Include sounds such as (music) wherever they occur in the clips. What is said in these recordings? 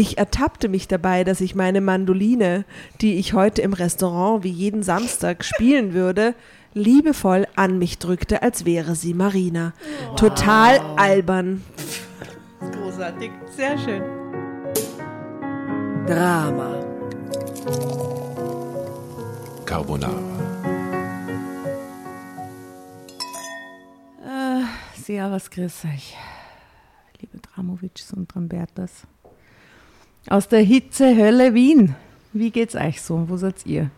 Ich ertappte mich dabei, dass ich meine Mandoline, die ich heute im Restaurant wie jeden Samstag spielen würde, liebevoll an mich drückte, als wäre sie Marina. Total albern. Großartig, sehr schön. Drama. Carbonara. Servus, grüß euch, liebe Dramovics und Trambertas. Aus der Hitzehölle Wien. Wie geht's euch so? Wo seid ihr?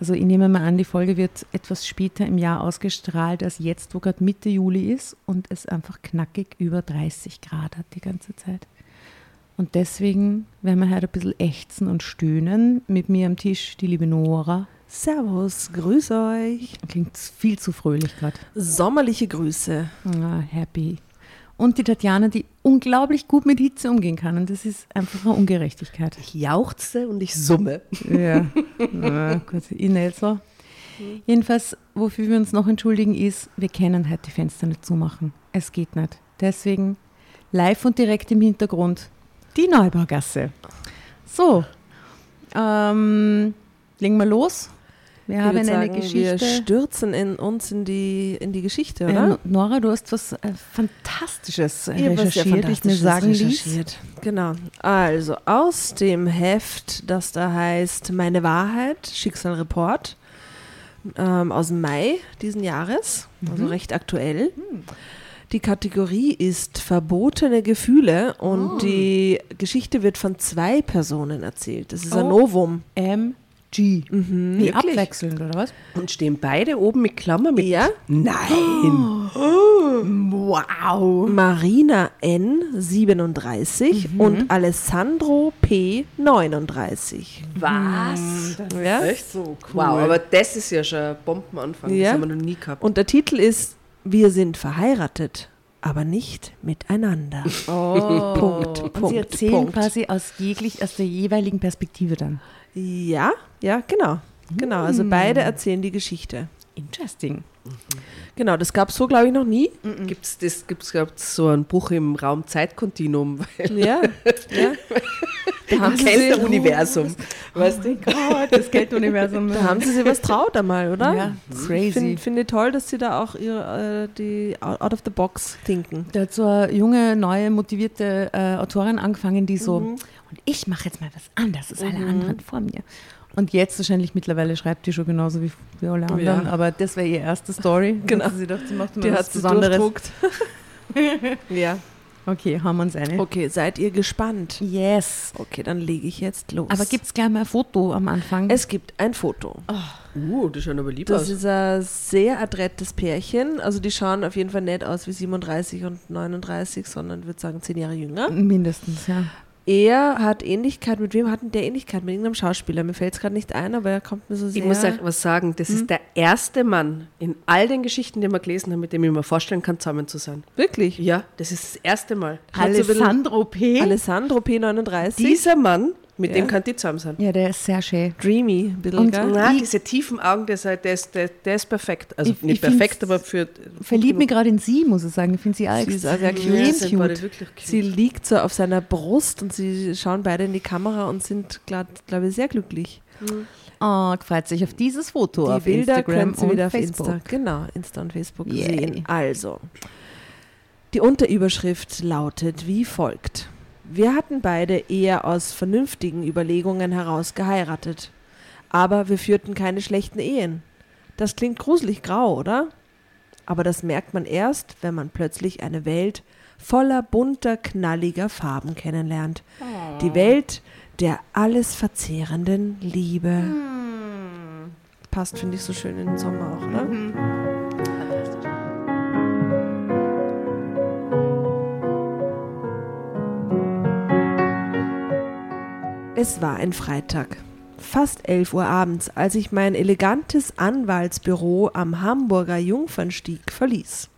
Also ich nehme mal an, die Folge wird etwas später im Jahr ausgestrahlt als jetzt, wo gerade Mitte Juli ist und es einfach knackig über 30 Grad hat die ganze Zeit. Und deswegen werden wir heute ein bisschen ächzen und stöhnen. Mit mir am Tisch die liebe Nora. Servus, grüß euch. Klingt viel zu fröhlich gerade. Sommerliche Grüße. Ah, happy. Und die Tatjana, die unglaublich gut mit Hitze umgehen kann. Und das ist einfach eine Ungerechtigkeit. Ich jauchze und ich summe. Ja, ja gut, ich nicht so. Jedenfalls, wofür wir uns noch entschuldigen, ist, wir können halt die Fenster nicht zumachen. Es geht nicht. Deswegen live und direkt im Hintergrund die Neubaugasse. So, ähm, legen wir los. Wir haben eine sagen, Geschichte. Wir stürzen in uns in die, in die Geschichte, Äh, oder? Nora, du hast was äh, Fantastisches was sehr recherchiert, wie ich mir sagen ließ. recherchiert. Genau. Also aus dem Heft, das da heißt Meine Wahrheit, Schicksalreport, ähm, aus Mai diesen Jahres, also recht aktuell. Die Kategorie ist verbotene Gefühle und die Geschichte wird von zwei Personen erzählt. Das ist ein Oh. Novum. MG. Mhm, Wie wirklich. abwechselnd, oder was? Und stehen beide oben mit Klammer mit. Ja. Nein. Wow. Marina N 37 Mhm. und Alessandro P 39. Was? Ja? Echt so cool. Wow, aber das ist ja schon ein Bombenanfang. Ja. Das haben wir noch nie gehabt. Und der Titel ist Wir sind verheiratet, aber nicht miteinander. (laughs) Oh. Punkt, Und Punkt, Sie erzählen Punkt. quasi aus, jeglich, aus der jeweiligen Perspektive dann. Ja, ja, genau. Genau, also Hm. beide erzählen die Geschichte. Interesting. Genau, das gab es so, glaube ich, noch nie. Gibt es das, gibt's, gibt's so einen Bruch im Raum-Zeit-Kontinuum? Ja, ja. Da haben, sie kennt sich, der Universum. Weißt du? Gott, das Gelduniversum. da haben sie sich was traut einmal, oder? Ja, crazy. Finde find ich toll, dass sie da auch ihre, äh, die out of the box denken. Da hat so eine junge, neue, motivierte äh, Autorin angefangen, die so, und ich mache jetzt mal was anderes als alle anderen vor mir. Und jetzt wahrscheinlich mittlerweile schreibt die schon genauso wie, wie alle anderen, Ja. aber das wäre ihre erste Story. (laughs) Genau. Sie dachte, sie macht Die was hat sie Besonderes. (laughs) ja. Okay, haben wir uns eine. Okay, seid ihr gespannt? Yes. Okay, dann lege ich jetzt los. Aber gibt es gleich mal ein Foto am Anfang? Es gibt ein Foto. Uh, das schaut aber lieb Das aus. ist ein sehr adrettes Pärchen. Also die schauen auf jeden Fall nicht aus wie 37 und 39, sondern würde sagen 10 Jahre jünger. Mindestens, ja. Er hat Ähnlichkeit, mit wem hat denn der Ähnlichkeit? Mit irgendeinem Schauspieler. Mir fällt es gerade nicht ein, aber er kommt mir so sehr... Ich muss euch was sagen, das ist der erste Mann in all den Geschichten, die wir gelesen haben, mit dem ich mir vorstellen kann, zusammen zu sein. Wirklich? Ja, das ist das erste Mal. Alessandro P. Alessandro P39. Dieser Mann, mit Ja. dem kann die zusammen sein. ja, der ist sehr schön. Dreamy, ein bisschen, Und- gell? Ich- diese tiefen Augen, der ist, halt- der ist, der, ist perfekt. Also Ich- nicht ich perfekt, aber für. Verliebt mich gerade in sie, muss ich sagen. Ich finde sie auch Sie ist auch sehr Ja, cute. wirklich cute. Sie liegt so auf seiner Brust und sie schauen beide in die Kamera und sind, glaube ich, sehr glücklich. Oh, freut sich auf dieses Foto Die auf Bilder Instagram können Sie und wieder auf Facebook. Insta, genau, Insta und Facebook Yay. sehen. Also, die Unterüberschrift lautet wie folgt. Wir hatten beide eher aus vernünftigen Überlegungen heraus geheiratet. Aber wir führten keine schlechten Ehen. Das klingt gruselig grau, oder? Aber das merkt man erst, wenn man plötzlich eine Welt voller bunter, knalliger Farben kennenlernt. Die Welt der alles verzehrenden Liebe. Passt, finde ich, so schön in den Sommer auch, ne? Es war ein Freitag, fast 11 Uhr abends, als ich mein elegantes Anwaltsbüro am Hamburger Jungfernstieg verließ.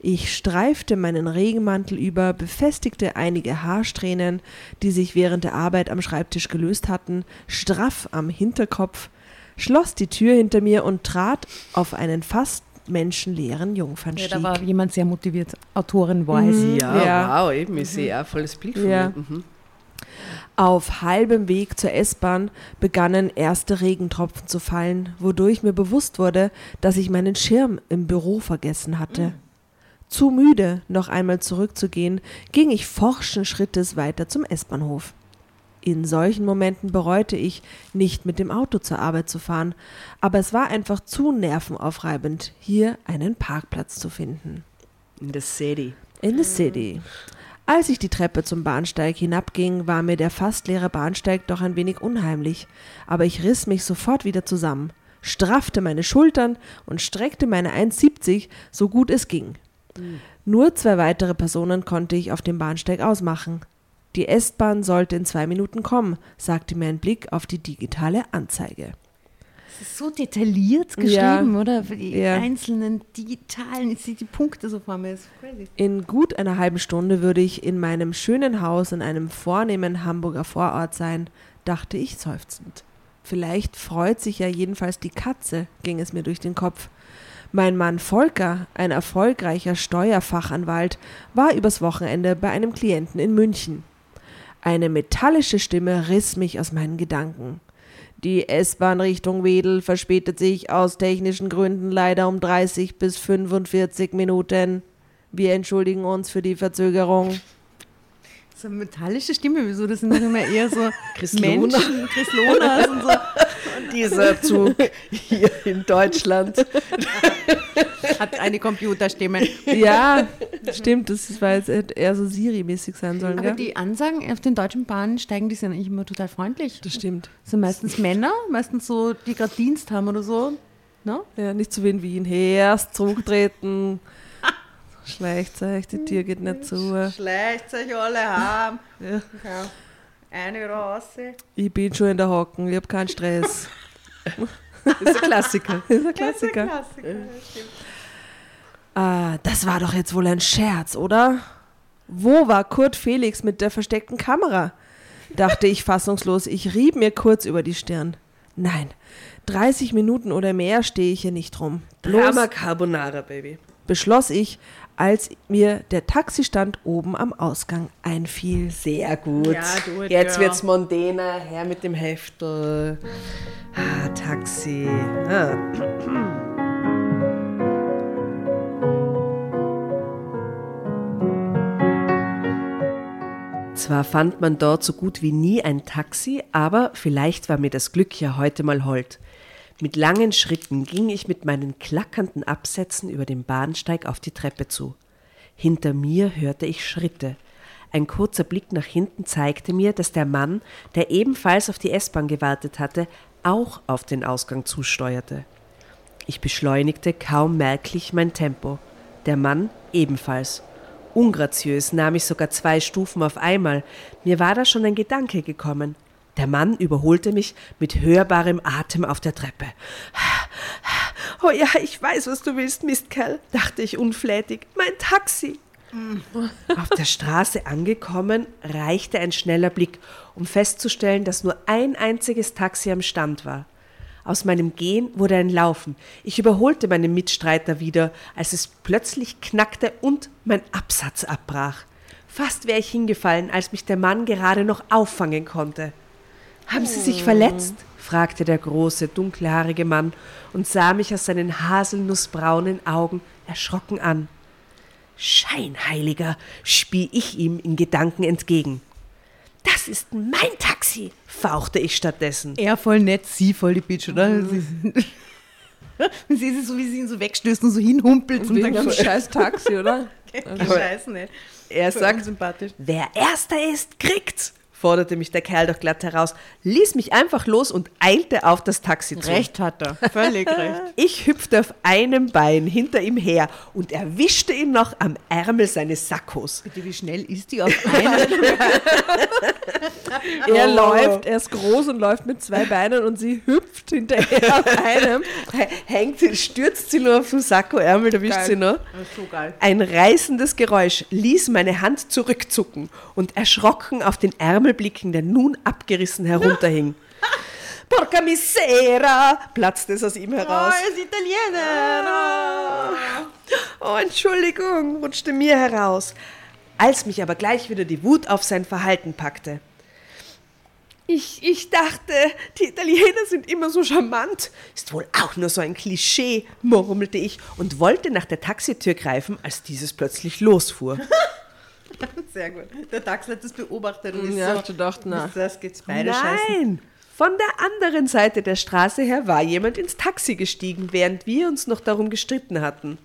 Ich streifte meinen Regenmantel über, befestigte einige Haarsträhnen, die sich während der Arbeit am Schreibtisch gelöst hatten, straff am Hinterkopf, schloss die Tür hinter mir und trat auf einen fast menschenleeren Ja, Jungfernstieg. da war jemand sehr motiviert. Autorin war sie. Ja, Ja. wow, eben. Ich sehe auch volles Bild von Ja. mir. Mhm. Auf halbem Weg zur S-Bahn begannen erste Regentropfen zu fallen, wodurch mir bewusst wurde, dass ich meinen Schirm im Büro vergessen hatte. Zu müde, noch einmal zurückzugehen, ging ich forschen Schrittes weiter zum S-Bahnhof. In solchen Momenten bereute ich, nicht mit dem Auto zur Arbeit zu fahren, aber es war einfach zu nervenaufreibend, hier einen Parkplatz zu finden. In the city. In the city. Als ich die Treppe zum Bahnsteig hinabging, war mir der fast leere Bahnsteig doch ein wenig unheimlich, aber ich riss mich sofort wieder zusammen, straffte meine Schultern und streckte meine 1,70 so gut es ging. Nur zwei weitere Personen konnte ich auf dem Bahnsteig ausmachen. Die S-Bahn sollte in zwei Minuten kommen, sagte mir ein Blick auf die digitale Anzeige. Das ist so detailliert Ja. geschrieben, oder? Für die Ja. einzelnen digitalen, ich sehe die Punkte so vor mir. Ist crazy. In gut einer halben Stunde würde ich in meinem schönen Haus in einem vornehmen Hamburger Vorort sein, dachte ich seufzend. Vielleicht freut sich ja jedenfalls die Katze, ging es mir durch den Kopf. Mein Mann Volker, ein erfolgreicher Steuerfachanwalt, war übers Wochenende bei einem Klienten in München. Eine metallische Stimme riss mich aus meinen Gedanken. Die S-Bahn Richtung Wedel verspätet sich aus technischen Gründen leider um 30 bis 45 Minuten. Wir entschuldigen uns für die Verzögerung. So eine metallische Stimme, wieso? Das sind immer eher so Chris. Menschen, Chris Lohner und so. Dieser Zug hier in Deutschland. (laughs) Hat eine Computerstimme. Ja, stimmt, das war jetzt eher so Siri-mäßig sein sollen, Aber gell? die Ansagen auf den deutschen Bahnen steigen, die sind eigentlich immer total freundlich. Das stimmt. Das sind meistens Männer, meistens so, die gerade Dienst haben oder so. Ne? Ja, nicht so wie in Wien. Erst zurücktreten. Schleicht euch, die Tür geht nicht zu. Schleicht euch alle haben. Ja. Ja. Eine raus. Ich bin schon in der Hocken, ich hab keinen Stress. Das (laughs) ist ein Klassiker. (laughs) Das ist ein Klassiker. Ah, das war doch jetzt wohl ein Scherz, oder? Wo war Kurt Felix mit der versteckten Kamera? dachte ich fassungslos. Ich rieb mir kurz über die Stirn. Nein, 30 Minuten oder mehr stehe ich hier nicht rum. Bloß Drama Carbonara, Baby. beschloss ich, als mir der Taxistand oben am Ausgang einfiel. Sehr gut. Ja, it, Jetzt girl. wird's mondäner. Her mit dem Heftel. Ah, Taxi. Ah. Zwar fand man dort so gut wie nie ein Taxi, aber vielleicht war mir das Glück ja heute mal hold. Mit langen Schritten ging ich mit meinen klackernden Absätzen über den Bahnsteig auf die Treppe zu. Hinter mir hörte ich Schritte. Ein kurzer Blick nach hinten zeigte mir, dass der Mann, der ebenfalls auf die S-Bahn gewartet hatte, auch auf den Ausgang zusteuerte. Ich beschleunigte kaum merklich mein Tempo. Der Mann ebenfalls. Ungraziös nahm ich sogar zwei Stufen auf einmal. Mir war da schon ein Gedanke gekommen. Der Mann überholte mich mit hörbarem Atem auf der Treppe. Oh ja, ich weiß, was du willst, Mistkerl, dachte ich unflätig. Mein Taxi. Auf der Straße angekommen, reichte ein schneller Blick, um festzustellen, dass nur ein einziges Taxi am Stand war. Aus meinem Gehen wurde ein Laufen. Ich überholte meinen Mitstreiter wieder, als es plötzlich knackte und mein Absatz abbrach. Fast wäre ich hingefallen, als mich der Mann gerade noch auffangen konnte. Haben Sie sich verletzt? fragte der große, dunkelhaarige Mann und sah mich aus seinen haselnussbraunen Augen erschrocken an. Scheinheiliger, spie ich ihm in Gedanken entgegen. Das ist mein Taxi, fauchte ich stattdessen. Er voll nett, sie voll die Bitch, oder? Sie, (laughs) sie ist so, wie sie ihn so wegstößt und so hinhumpelt. Und Wegen einem scheiß Taxi, oder? (laughs) Scheiße, nicht. Er sagt, sympathisch. wer erster ist, kriegt's, forderte mich der Kerl doch glatt heraus, ließ mich einfach los und eilte auf das Taxi zu. Recht hat er. Völlig (laughs) recht. Ich hüpfte auf einem Bein hinter ihm her und erwischte ihn noch am Ärmel seines Sakkos. Bitte, wie schnell ist die auf (laughs) einen? Er Oh. läuft, er ist groß und läuft mit zwei Beinen und sie hüpft hinterher auf einem. Hängt, stürzt sie nur auf den Sakkoärmel, da wischt Geil. sie noch. so geil. Ein reißendes Geräusch ließ meine Hand zurückzucken und erschrocken auf den Ärmel blicken, der nun abgerissen herunterhing. (laughs) Porca misera! platzte es aus ihm heraus. er ist Italiener. Oh, Entschuldigung, rutschte mir heraus, als mich aber gleich wieder die Wut auf sein Verhalten packte. Ich, ich dachte, die Italiener sind immer so charmant. Ist wohl auch nur so ein Klischee, murmelte ich und wollte nach der Taxitür greifen, als dieses plötzlich losfuhr. (laughs) (laughs) Sehr gut. Der Taxi hat das beobachtet und Ja, ich gedacht, na. das geht's beide scheißen. Nein! Von der anderen Seite der Straße her war jemand ins Taxi gestiegen, während wir uns noch darum gestritten hatten.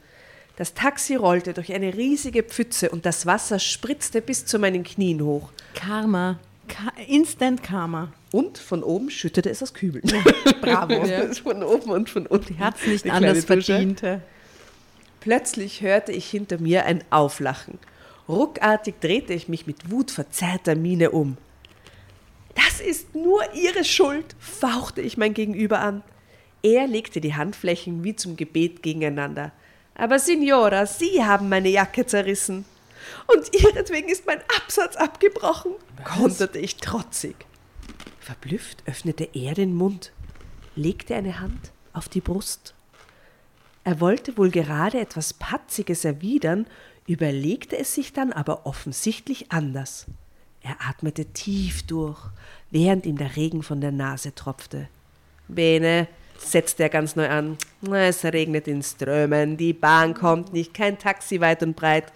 Das Taxi rollte durch eine riesige Pfütze und das Wasser spritzte bis zu meinen Knien hoch. Karma. Ka Instant Karma. Und von oben schüttete es aus Kübeln. (laughs) Bravo. Von oben und von unten. Die hat's nicht anders Dusche. verdient. Plötzlich hörte ich hinter mir ein Auflachen. Ruckartig drehte ich mich mit wutverzerrter Miene um. Das ist nur Ihre Schuld, fauchte ich mein Gegenüber an. Er legte die Handflächen wie zum Gebet gegeneinander. Aber Signora, Sie haben meine Jacke zerrissen. Und Ihretwegen ist mein Absatz abgebrochen, konterte ich trotzig. Verblüfft öffnete er den Mund, legte eine Hand auf die Brust. Er wollte wohl gerade etwas Patziges erwidern, überlegte es sich dann aber offensichtlich anders. Er atmete tief durch, während ihm der Regen von der Nase tropfte. Bene, setzte er ganz neu an. Es regnet in Strömen, die Bahn kommt nicht, kein Taxi weit und breit.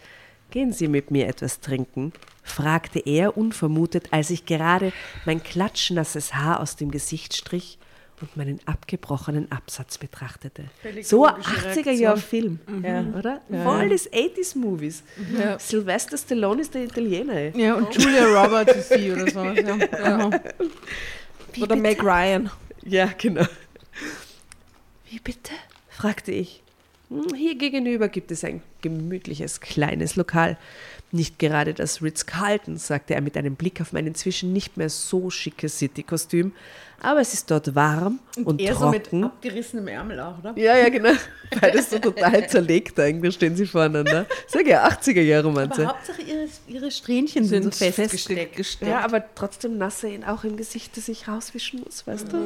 Gehen Sie mit mir etwas trinken? fragte er unvermutet, als ich gerade mein klatschnasses Haar aus dem Gesicht strich und meinen abgebrochenen Absatz betrachtete. so ein 80er-Jahr-Film, ja, oder? Voll des 80s-Movies. Ja. Sylvester Stallone ist der Italiener. ey. Ja, und Julia (laughs) Roberts ist sie oder so. Ja. Oder Meg Ryan. Ja, genau. Wie bitte? fragte ich. "Hm, Hier gegenüber gibt es ein gemütliches kleines Lokal. Nicht gerade das Ritz-Carlton, sagte er mit einem Blick auf mein inzwischen nicht mehr so schickes City-Kostüm. Aber es ist dort warm und, er so mit trocken. abgerissenem Ärmel auch, oder? ja, ja, genau. (laughs) Beides so total (laughs) zerlegt eigentlich, stehen sie voreinander. Sag ja, 80er-Jahre-Romanze. Aber Hauptsache ihre, ihre Strähnchen sind, Sind so festgesteckt. festgesteckt. Ja, aber trotzdem nasse ihn auch im Gesicht, das ich rauswischen muss, weißt du?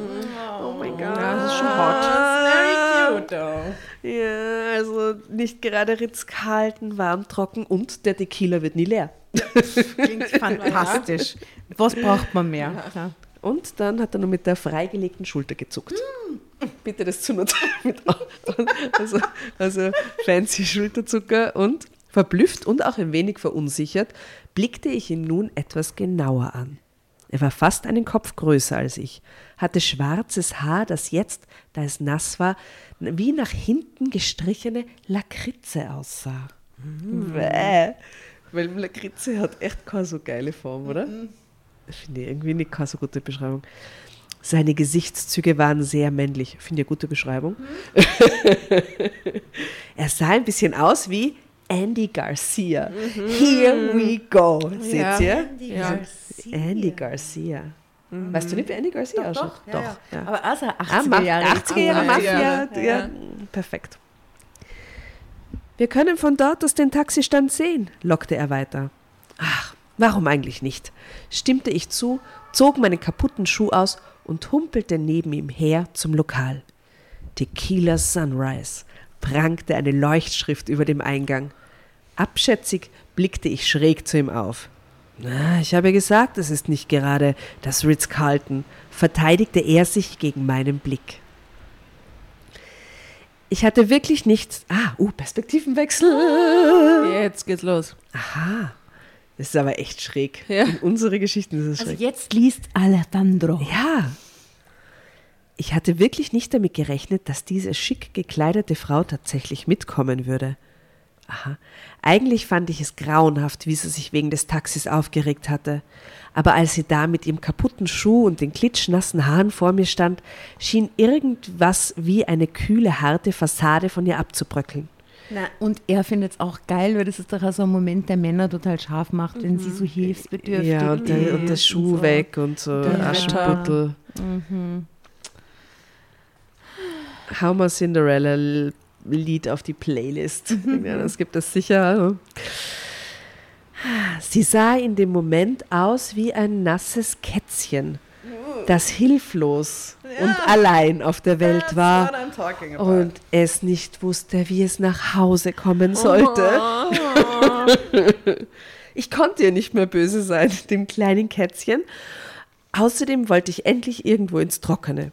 Oh mein Gott. Ja, das ist schon hot. Very cute, though. Ja, also nicht gerade Ritz-Carlton, warm, trocken und der Tequila wird nie leer. Klingt fantastisch. (laughs) Was braucht man mehr? Ja. Und dann hat er nur mit der freigelegten Schulter gezuckt. Bitte das zu. (laughs) Mit- also, also fancy Schulterzucker und verblüfft und auch ein wenig verunsichert blickte ich ihn nun etwas genauer an. Er war fast einen Kopf größer als ich, hatte schwarzes Haar, das jetzt, da es nass war, wie nach hinten gestrichene Lakritze aussah. Bäh. Weil Lakritze hat echt keine so geile Form, oder? Finde ich irgendwie nicht keine so gute Beschreibung. Seine Gesichtszüge waren sehr männlich. Finde ich eine gute Beschreibung. (laughs) er sah ein bisschen aus wie Andy Garcia. Here we go. Seht Ja. ihr? Ja. Andy Garcia. Weißt du nicht, wie Andy Garcia Doch, ausschaut? doch, ja, ja. Aber also Ah, 80er Ma- Jahre. 80er Jahre Ah, Mafia. ja. Ja, perfekt. Wir können von dort aus den Taxistand sehen, lockte er weiter. Ach, warum eigentlich nicht? stimmte ich zu, zog meinen kaputten Schuh aus und humpelte neben ihm her zum Lokal. Tequila Sunrise prangte eine Leuchtschrift über dem Eingang. Abschätzig blickte ich schräg zu ihm auf. Na, ich habe gesagt, es ist nicht gerade das Ritz-Carlton, verteidigte er sich gegen meinen Blick. Ich hatte wirklich nichts. Ah, uh, Perspektivenwechsel. Jetzt geht's los. Aha. Das ist aber echt schräg. Ja. In unsere Geschichten ist es Also schräg. jetzt liest Alejandro. Ja. Ich hatte wirklich nicht damit gerechnet, dass diese schick gekleidete Frau tatsächlich mitkommen würde. Aha. Eigentlich fand ich es grauenhaft, wie sie sich wegen des Taxis aufgeregt hatte. Aber als sie da mit ihrem kaputten Schuh und den klitschnassen Haaren vor mir stand, schien irgendwas wie eine kühle, harte Fassade von ihr abzubröckeln. Na, und er findet es auch geil, weil das ist doch auch so ein Moment, der Männer total scharf macht, wenn sie so hilfsbedürftig Ja, und der, und der Schuh so. weg und so Der Aschenputtel. How my Cinderella Lied auf die Playlist. ja, das gibt es sicher. Sie sah in dem Moment aus wie ein nasses Kätzchen, das hilflos und allein auf der Welt war und es nicht wusste, wie es nach Hause kommen sollte. (laughs) Ich konnte ihr nicht mehr böse sein, dem kleinen Kätzchen. Außerdem wollte ich endlich irgendwo ins Trockene.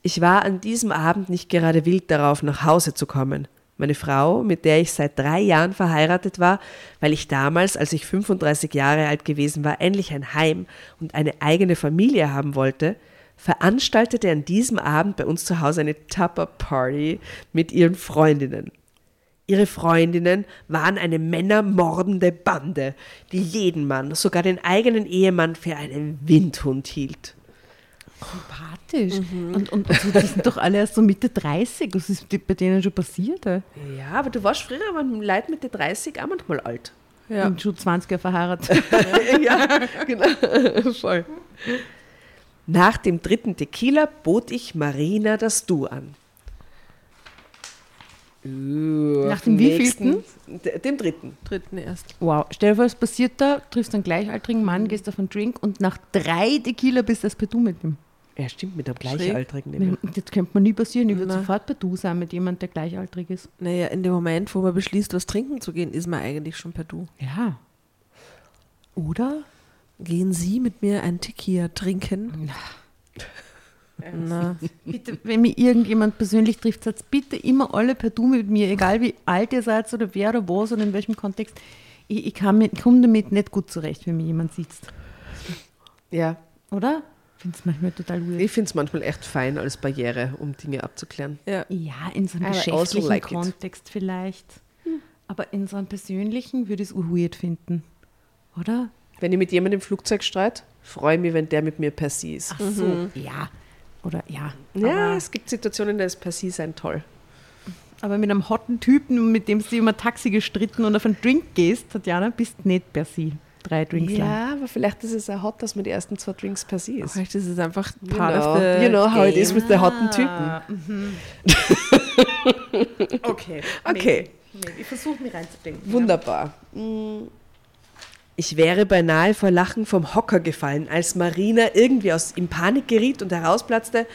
Ich war an diesem Abend nicht gerade wild darauf, nach Hause zu kommen. Meine Frau, mit der ich seit drei Jahren verheiratet war, weil ich damals, als ich 35 Jahre alt gewesen war, endlich ein Heim und eine eigene Familie haben wollte, veranstaltete an diesem Abend bei uns zu Hause eine Tupper-Party mit ihren Freundinnen. Ihre Freundinnen waren eine männermordende Bande, die jeden Mann, sogar den eigenen Ehemann, für einen Windhund hielt. Sympathisch. Und, und, und so, die sind doch alle erst so Mitte 30. Was ist bei denen schon passiert? ey? Ja, aber du warst früher aber Leute Mitte 30 auch manchmal alt. Ja. Und schon 20 Jahre verheiratet. (laughs) ja, genau. (laughs) Voll. Nach dem dritten Tequila bot ich Marina das Du an. Uh, Nach dem wievielten? Dem dritten. Dritten erst. Wow. Stell dir vor, was passiert da? Triffst einen gleichaltrigen Mann, gehst auf einen Drink und nach drei Tequila bist du das per Du mit ihm. Er stimmt mit einem Gleichaltrigen. Das könnte man nie passieren. Ich würde sofort per Du sein mit jemandem, der gleichaltrig ist. Naja, in dem Moment, wo man beschließt, was trinken zu gehen, ist man eigentlich schon per Du. Ja. Oder? Gehen Sie mit mir ein Tequila trinken? Na, (laughs) Bitte, wenn mich irgendjemand persönlich trifft, sagt bitte immer alle per Du mit mir, egal wie alt ihr seid oder wer oder was oder in welchem Kontext. Ich, ich komme damit nicht gut zurecht, wenn mir jemand sitzt. Ja, Oder? Ich finde es manchmal total weird. ich finde es manchmal echt fein als Barriere, um Dinge abzuklären. ja. Ja, in so einem I also geschäftlichen like it. Kontext vielleicht. Aber in so einem persönlichen würde ich es weird finden. Oder? Wenn ich mit jemandem im Flugzeug streit, freue ich mich, wenn der mit mir per se ist. Ach so, ja. Oder ja. Ja, Aber, es gibt Situationen, da ist per se sein toll. aber mit einem hotten Typen, mit dem du immer Taxi gestritten und auf einen Drink gehst, Tatjana, bist nicht per se drei Drinks lang. Ja, aber vielleicht ist es auch hot, dass man die ersten zwei Drinks per se ist. Vielleicht ist es einfach You part know, of the you know how it is game. with the hotten Typen. Ah, mhm. (laughs) okay. Okay. Ich versuche mich reinzudenken. Wunderbar. Mm. Ich wäre beinahe vor Lachen vom Hocker gefallen, als Marina irgendwie aus in Panik geriet und herausplatzte,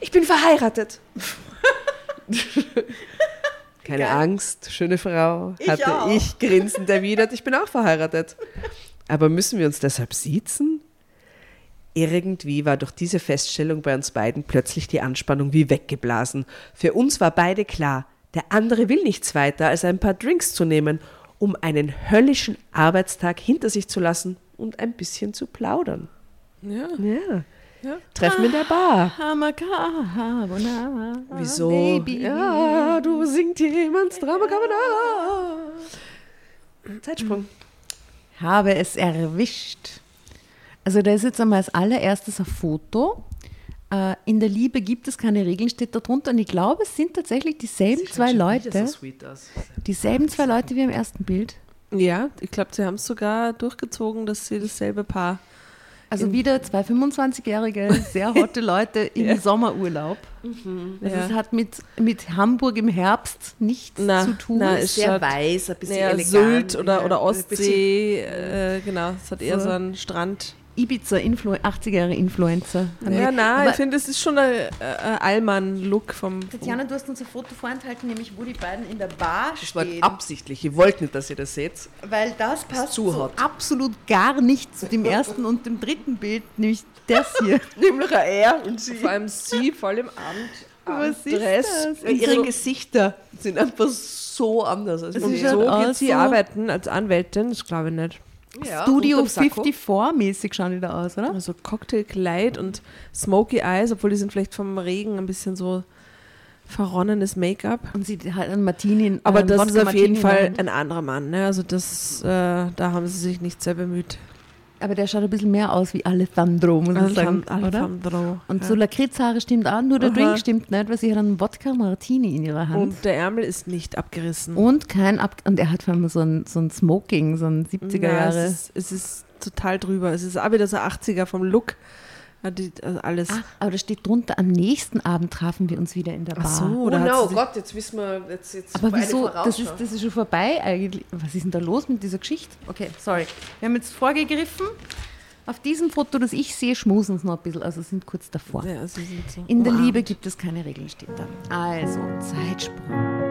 ich bin verheiratet. (laughs) Keine Angst, schöne Frau, hatte auch. ich grinsend erwidert, ich bin auch verheiratet. (laughs) Aber müssen wir uns deshalb siezen? Irgendwie war durch diese Feststellung bei uns beiden plötzlich die Anspannung wie weggeblasen. Für uns war beide klar, der andere will nichts weiter, als ein paar Drinks zu nehmen, um einen höllischen Arbeitstag hinter sich zu lassen und ein bisschen zu plaudern. Ja. Ja. Ja. Treffen in der Bar. Carbonara, Wieso? Baby. Ja, du singt jemand Drama Carbonara. Zeitsprung. Habe es erwischt. Also da ist jetzt einmal als allererstes ein Foto. Äh, In der Liebe gibt es keine Regeln, steht da drunter. Und ich glaube, es sind tatsächlich dieselben zwei Leute. Dieselben zwei Leute wie im ersten Bild. Ja, ich glaube, sie haben es sogar durchgezogen, dass sie dasselbe Paar. Also wieder zwei 25-jährige, sehr hotte Leute (laughs) im Sommerurlaub. Also Ja. es hat mit, mit Hamburg im Herbst nichts Na, zu tun. na, es Sehr weiß, ein bisschen Naja, elegant. Sylt oder, ja, oder ein bisschen- Ostsee, äh, genau. Es hat eher So. so einen Strand. Ibiza, Influ 80er-Jahre-Influencer. Ja, nein, Aber ich finde, es ist schon ein, äh, ein Allmann-Look vom. Tatjana, du hast uns ein Foto vorenthalten, nämlich wo die beiden in der Bar Das war stehen. absichtlich. Ich wollte nicht, dass ihr das seht. Weil das passt zu so absolut gar nicht zu dem (laughs) ersten und dem dritten Bild, nämlich das hier. (laughs) Nämlich ein Er und sie. Vor allem sie voll im Abend. Was ist Dress. das? Und ihre so- Gesichter sind einfach so anders. Als Es Und ist wir. halt so geht sie arbeiten als Anwältin, das glaube ich nicht. Ja, Studio unterm Sakko. 54-mäßig schauen die da aus, oder? Also Cocktailkleid und Smoky Eyes, obwohl die sind vielleicht vom Regen ein bisschen so verronnenes Make-up. Und sie hat einen Martini. Aber ähm, das ist Wodka auf jeden Martini in der Fall ein anderer Mann. Ne? Also das, äh, da haben sie sich nicht sehr bemüht. Aber der schaut ein bisschen mehr aus wie Alessandro, muss man sagen, oder? Alejandro. Und ja. so Lakritzhaare stimmt auch, nur der Aha. Drink stimmt nicht, weil sie hat einen Wodka Martini in ihrer Hand. Und der Ärmel ist nicht abgerissen. Und kein Ab und er hat vor allem so ein, so ein Smoking, so ein 70er Ja, Jahre. Es ist, es ist total drüber. Es ist auch wieder so 80er vom Look. Also alles. Ah, aber da steht drunter, am nächsten Abend trafen wir uns wieder in der Bar. Ach so, Oh no, Gott, jetzt wissen wir, jetzt, jetzt Aber eine wieso? Das ist, das ist schon vorbei eigentlich. Was ist denn da los mit dieser Geschichte? Okay, sorry. Wir haben jetzt vorgegriffen. Auf diesem Foto, das ich sehe, schmusen sie noch ein bisschen, also sind kurz davor. Ja, sie sind so In der. Liebe gibt es keine Regeln, steht da. Also, Zeitsprung.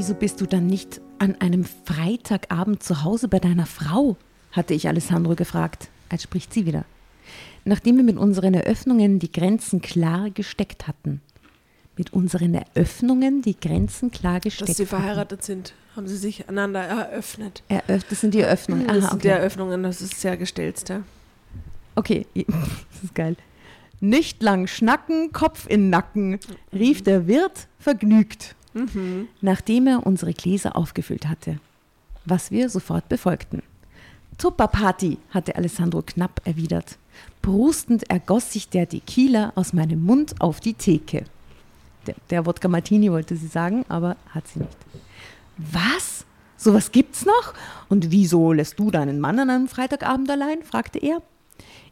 Wieso bist du dann nicht an einem Freitagabend zu Hause bei deiner Frau? hatte ich Alessandro gefragt. Als spricht sie wieder. Nachdem wir mit unseren Eröffnungen die Grenzen klar gesteckt hatten. Mit unseren Eröffnungen die Grenzen klar gesteckt Dass sie hatten. verheiratet sind, haben sie sich einander eröffnet. Eröff das sind die Eröffnungen. Das Aha, sind okay. die Eröffnungen, das ist sehr gestelzter. Okay, (laughs) das ist geil. Nicht lang schnacken, Kopf in Nacken, rief der Wirt vergnügt, nachdem er unsere Gläser aufgefüllt hatte, was wir sofort befolgten. Tupperparty, hatte Alessandro knapp erwidert. Brustend ergoss sich der Tequila aus meinem Mund auf die Theke. Der, der Wodka Martini wollte sie sagen, aber hat sie nicht. Was? Sowas gibt's noch? Und wieso lässt du deinen Mann an einem Freitagabend allein? fragte er.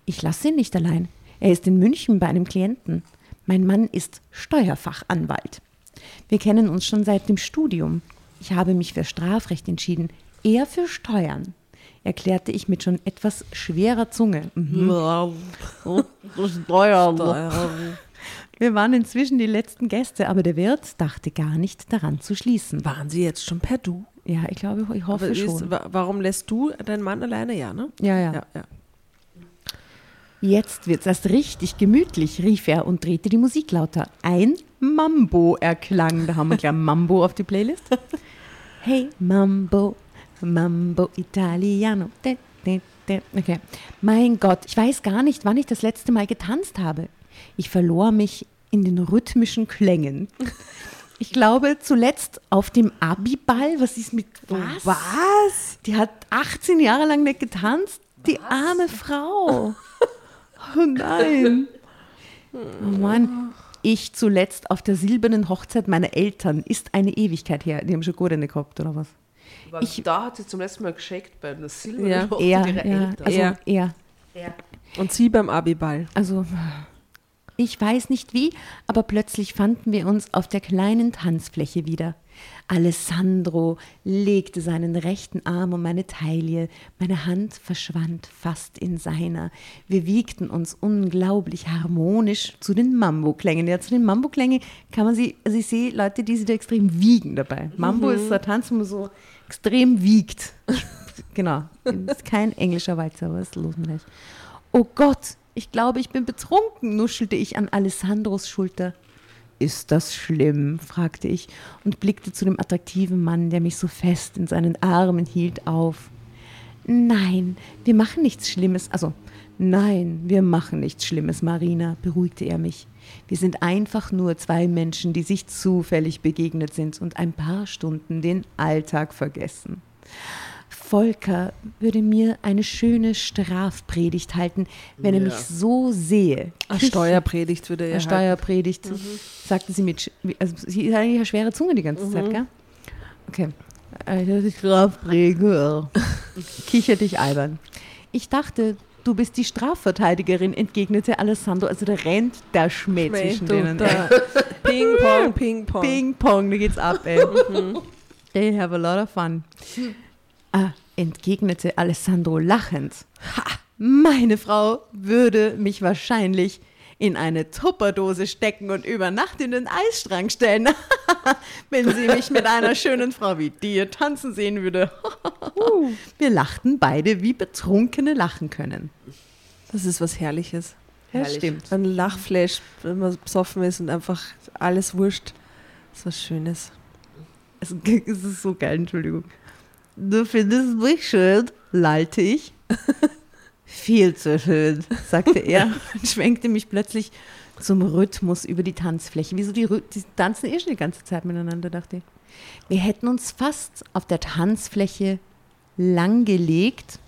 Ich lasse ihn nicht allein. Er ist in München bei einem Klienten. Mein Mann ist Steuerfachanwalt. Wir kennen uns schon seit dem Studium. Ich habe mich für Strafrecht entschieden, er für Steuern, erklärte ich mit schon etwas schwerer Zunge. Mhm. Steuern. (laughs) Wir waren inzwischen die letzten Gäste, aber der Wirt dachte gar nicht daran zu schließen. Waren sie jetzt schon per Du? Ja, ich glaube, ich hoffe ist, schon. wa- warum lässt du deinen Mann alleine? Ja, ne? Ja, ja. Ja, ja. Jetzt wird's erst richtig gemütlich, rief er und drehte die Musik lauter. Ein Mambo erklang. Da haben wir gleich Mambo auf die Playlist. Hey, Mambo, Mambo Italiano. Okay. Mein Gott, ich weiß gar nicht, wann ich das letzte Mal getanzt habe. Ich verlor mich in den rhythmischen Klängen. Ich glaube zuletzt auf dem Abiball. Was ist mit was? Was? Die hat 18 Jahre lang nicht getanzt. Die arme Frau. Oh nein. Oh Mann. Ich zuletzt auf der silbernen Hochzeit meiner Eltern. Ist eine Ewigkeit her. Die haben schon gut eine gehabt, oder was? Ich- da hat sie zum letzten Mal geschickt bei einer Silber Ja. Er, ja, also Er. er. Und sie beim Abiball. Also, ich weiß nicht wie, aber plötzlich fanden wir uns auf der kleinen Tanzfläche wieder. Alessandro legte seinen rechten Arm um meine Taille, meine Hand verschwand fast in seiner. Wir wiegten uns unglaublich harmonisch zu den Mambo-Klängen. Ja, zu den Mambo-Klängen kann man sie, also ich sehe Leute, die sich da extrem wiegen dabei. Mambo ist so ein Tanz, wo man so extrem wiegt. (laughs) genau, ist kein englischer Walzer, was ist los mit euch? Oh Gott, ich glaube, ich bin betrunken, nuschelte ich an Alessandros Schulter. Ist das schlimm? fragte ich und blickte zu dem attraktiven Mann, der mich so fest in seinen Armen hielt, auf. Nein, wir machen nichts Schlimmes. Also, nein, wir machen nichts Schlimmes, Marina, beruhigte er mich. Wir sind einfach nur zwei Menschen, die sich zufällig begegnet sind und ein paar Stunden den Alltag vergessen. Volker würde mir eine schöne Strafpredigt halten, wenn er mich so sehe. Eine Kicher- Steuerpredigt würde er eine halten. Steuerpredigt, sagte sie mit, also sie hat eigentlich eine schwere Zunge die ganze Zeit, gell? Okay. Eine Strafpredigt. (laughs) Kicher dich albern. Ich dachte, du bist die Strafverteidigerin, entgegnete Alessandro. Also da rennt der Schmäh Schmäh, zwischen denen. da. (laughs) Ping, pong, ping, pong. Ping Pong, da geht's ab, ey. (laughs) They have a lot of fun. Ah, entgegnete Alessandro lachend. Ha, meine Frau würde mich wahrscheinlich in eine Tupperdose stecken und über Nacht in den Eisstrang stellen, (laughs) wenn sie mich mit einer schönen Frau wie dir tanzen sehen würde. (laughs) Wir lachten beide, wie Betrunkene lachen können. Das ist was Herrliches. Ja, Herrlich. stimmt. Ein Lachflash, wenn man besoffen ist und einfach alles wurscht. Das ist was Schönes. Es, es ist so geil, Entschuldigung. Du findest mich schön, lallte ich. (laughs) Viel zu schön, sagte er (laughs) und schwenkte mich plötzlich zum Rhythmus über die Tanzfläche. Wieso die, die tanzen eh schon die ganze Zeit miteinander, dachte ich. Wir hätten uns fast auf der Tanzfläche langgelegt,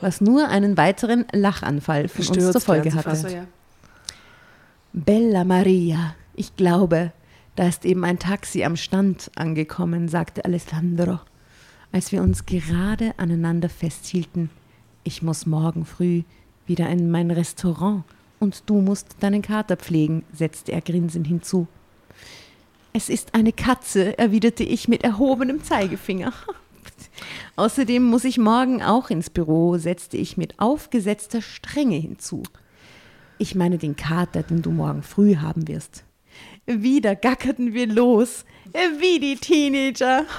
was nur einen weiteren Lachanfall von uns zur Folge hatte. Also ja. Bella Maria, ich glaube, da ist eben ein Taxi am Stand angekommen, sagte Alessandro, als wir uns gerade aneinander festhielten. Ich muss morgen früh wieder in mein Restaurant und du musst deinen Kater pflegen, setzte er grinsend hinzu. Es ist eine Katze, erwiderte ich mit erhobenem Zeigefinger. (laughs) Außerdem muss ich morgen auch ins Büro, setzte ich mit aufgesetzter Strenge hinzu. Ich meine den Kater, den du morgen früh haben wirst. Wieder gackerten wir los, wie die Teenager. (laughs)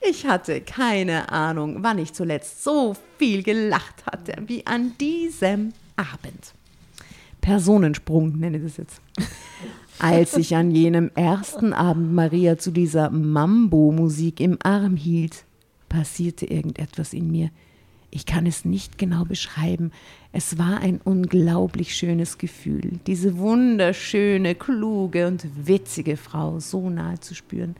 Ich hatte keine Ahnung, wann ich zuletzt so viel gelacht hatte wie an diesem Abend. Personensprung nenne ich das jetzt. Als ich an jenem ersten Abend Maria zu dieser Mambo-Musik im Arm hielt, passierte irgendetwas in mir. Ich kann es nicht genau beschreiben. Es war ein unglaublich schönes Gefühl, diese wunderschöne, kluge und witzige Frau so nahe zu spüren.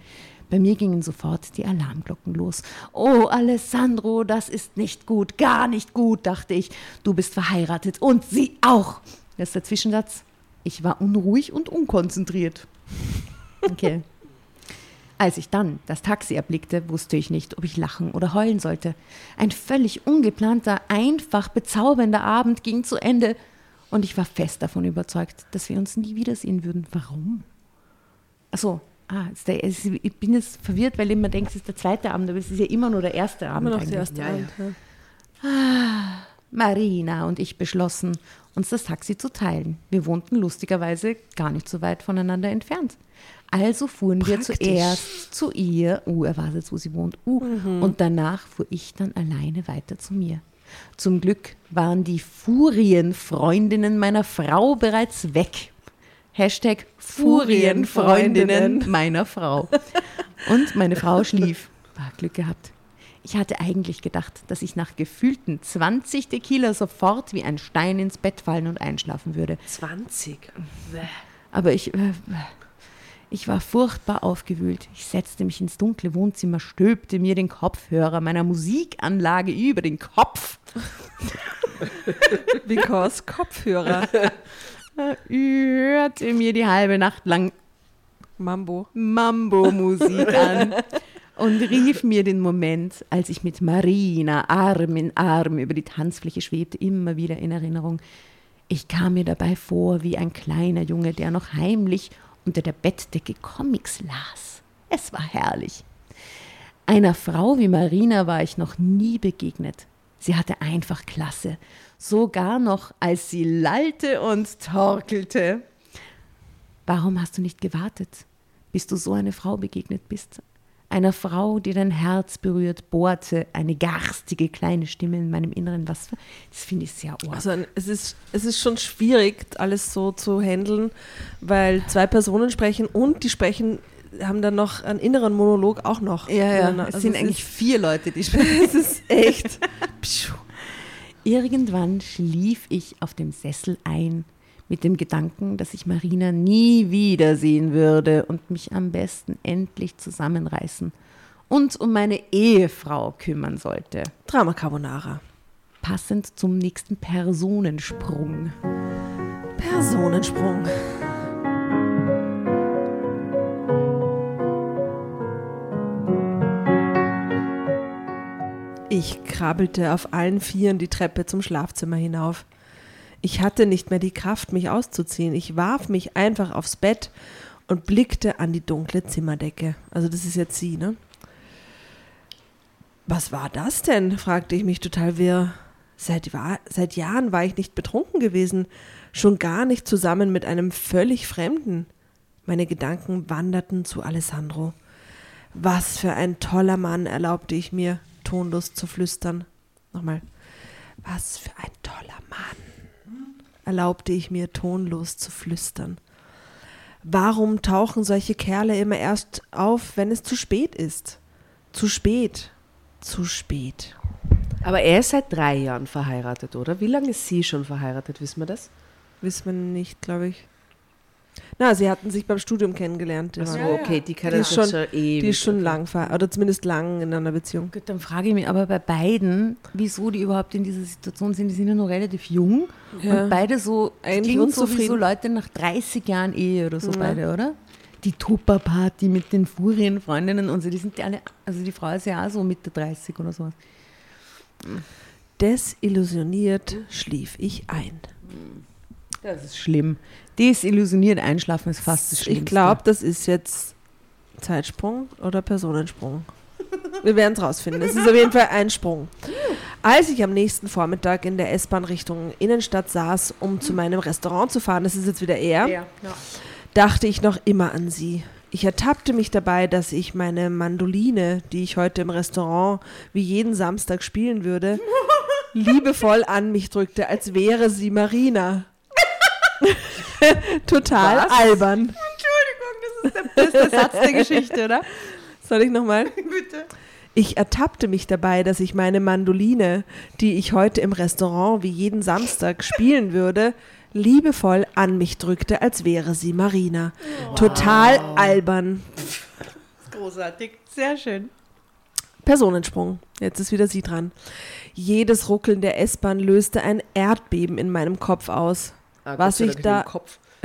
Bei mir gingen sofort die Alarmglocken los. Oh, Alessandro, das ist nicht gut, gar nicht gut, dachte ich. Du bist verheiratet und sie auch. Das ist der Zwischensatz. Ich war unruhig und unkonzentriert. Okay. (laughs) Als ich dann das Taxi erblickte, wusste ich nicht, ob ich lachen oder heulen sollte. Ein völlig ungeplanter, einfach bezaubernder Abend ging zu Ende und ich war fest davon überzeugt, dass wir uns nie wiedersehen würden. Warum? Achso, ah, der, ich bin jetzt verwirrt, weil ich immer denke, es ist der zweite Abend, aber es ist ja immer nur der erste Abend. Immer noch der erste Ja, ja. Abend. Ja. Ah, Marina und ich beschlossen, uns das Taxi zu teilen. Wir wohnten lustigerweise gar nicht so weit voneinander entfernt. Also fuhren wir Praktisch. zuerst zu ihr, uh, er weiß jetzt, wo sie wohnt, uh, und danach fuhr ich dann alleine weiter zu mir. Zum Glück waren die Furienfreundinnen meiner Frau bereits weg. Hashtag Furienfreundinnen meiner Frau. Und meine Frau schlief. War Glück gehabt. Ich hatte eigentlich gedacht, dass ich nach gefühlten 20 Tequila sofort wie ein Stein ins Bett fallen und einschlafen würde. 20. Aber ich, äh, ich war furchtbar aufgewühlt. Ich setzte mich ins dunkle Wohnzimmer, stülpte mir den Kopfhörer meiner Musikanlage über den Kopf, (laughs) Because Kopfhörer. hörte mir die halbe Nacht lang Mambo. Mambo-Musik an und rief mir den Moment, als ich mit Marina Arm in Arm über die Tanzfläche schwebte, immer wieder in Erinnerung. Ich kam mir dabei vor wie ein kleiner Junge, der noch heimlich unter der Bettdecke Comics las. Es war herrlich. Einer Frau wie Marina war ich noch nie begegnet. Sie hatte einfach Klasse. Sogar noch, als sie lallte und torkelte. Warum hast du nicht gewartet, bis du so eine Frau begegnet bist? Einer Frau, die dein Herz berührt, bohrte eine garstige kleine Stimme in meinem Inneren. Was für, das finde ich sehr arg. Also es ist, es ist schon schwierig, alles so zu handeln, weil zwei Personen sprechen und die sprechen, haben dann noch einen inneren Monolog auch noch. ja, ja. Also Es sind es eigentlich ist- vier Leute, die sprechen. (laughs) Es ist echt. Pschuh. (laughs) Irgendwann schlief ich auf dem Sessel ein, mit dem Gedanken, dass ich Marina nie wiedersehen würde und mich am besten endlich zusammenreißen und um meine Ehefrau kümmern sollte. Drama Carbonara. Passend zum nächsten Personensprung. Personensprung. Ich krabbelte auf allen Vieren die Treppe zum Schlafzimmer hinauf. Ich hatte nicht mehr die Kraft, mich auszuziehen. Ich warf mich einfach aufs Bett und blickte an die dunkle Zimmerdecke. Also das ist jetzt sie, ne? Was war das denn? fragte ich mich total wirr. Seit, seit Jahren war ich nicht betrunken gewesen, schon gar nicht zusammen mit einem völlig Fremden. Meine Gedanken wanderten zu Alessandro. Was für ein toller Mann, erlaubte ich mir, tonlos zu flüstern. Nochmal. Was für ein toller Mann, erlaubte ich mir, tonlos zu flüstern. Warum tauchen solche Kerle immer erst auf, wenn es zu spät ist? Zu spät. Zu spät. Aber er ist seit drei Jahren verheiratet, oder? Wie lange ist sie schon verheiratet? Wissen wir das? Wissen wir nicht, glaube ich. Na, sie hatten sich beim Studium kennengelernt. Die, Ach so, waren- okay, die kennen Die ist sich schon- schon ewig. die ist schon okay. lang, ver- oder zumindest lang in einer Beziehung. Gut, dann frage ich mich aber bei beiden, wieso die überhaupt in dieser Situation sind. Die sind ja noch relativ jung Ja. und beide so, Eigentlich klingt so wie unzufrieden. so Leute nach 30 Jahren Ehe oder so Ja. beide, oder? Die Tupper-Party mit den Furienfreundinnen und so, die sind ja alle, also die Frau ist ja auch so Mitte 30 oder sowas. Desillusioniert schlief ich ein. Das ist schlimm. Desillusioniert einschlafen ist fast das Schlimmste. Ich glaube, das ist jetzt Zeitsprung oder Personensprung. Wir werden es rausfinden. Es ist auf jeden Fall ein Sprung. Als ich am nächsten Vormittag in der S-Bahn Richtung Innenstadt saß, um zu meinem Restaurant zu fahren, das ist jetzt wieder er, Ja, ja. dachte ich noch immer an sie. Ich ertappte mich dabei, dass ich meine Mandoline, die ich heute im Restaurant wie jeden Samstag spielen würde, (laughs) liebevoll an mich drückte, als wäre sie Marina. (laughs) Total Was? albern. Entschuldigung, das ist der beste (laughs) Satz der Geschichte, oder? Soll ich nochmal? (laughs) Bitte. Ich ertappte mich dabei, dass ich meine Mandoline, die ich heute im Restaurant wie jeden Samstag spielen würde, liebevoll an mich drückte, als wäre sie Marina. Total albern. Großartig, sehr schön. Personensprung. Jetzt ist wieder sie dran. Jedes Ruckeln der S-Bahn löste ein Erdbeben in meinem Kopf aus. Ah, Was ich da-. (laughs)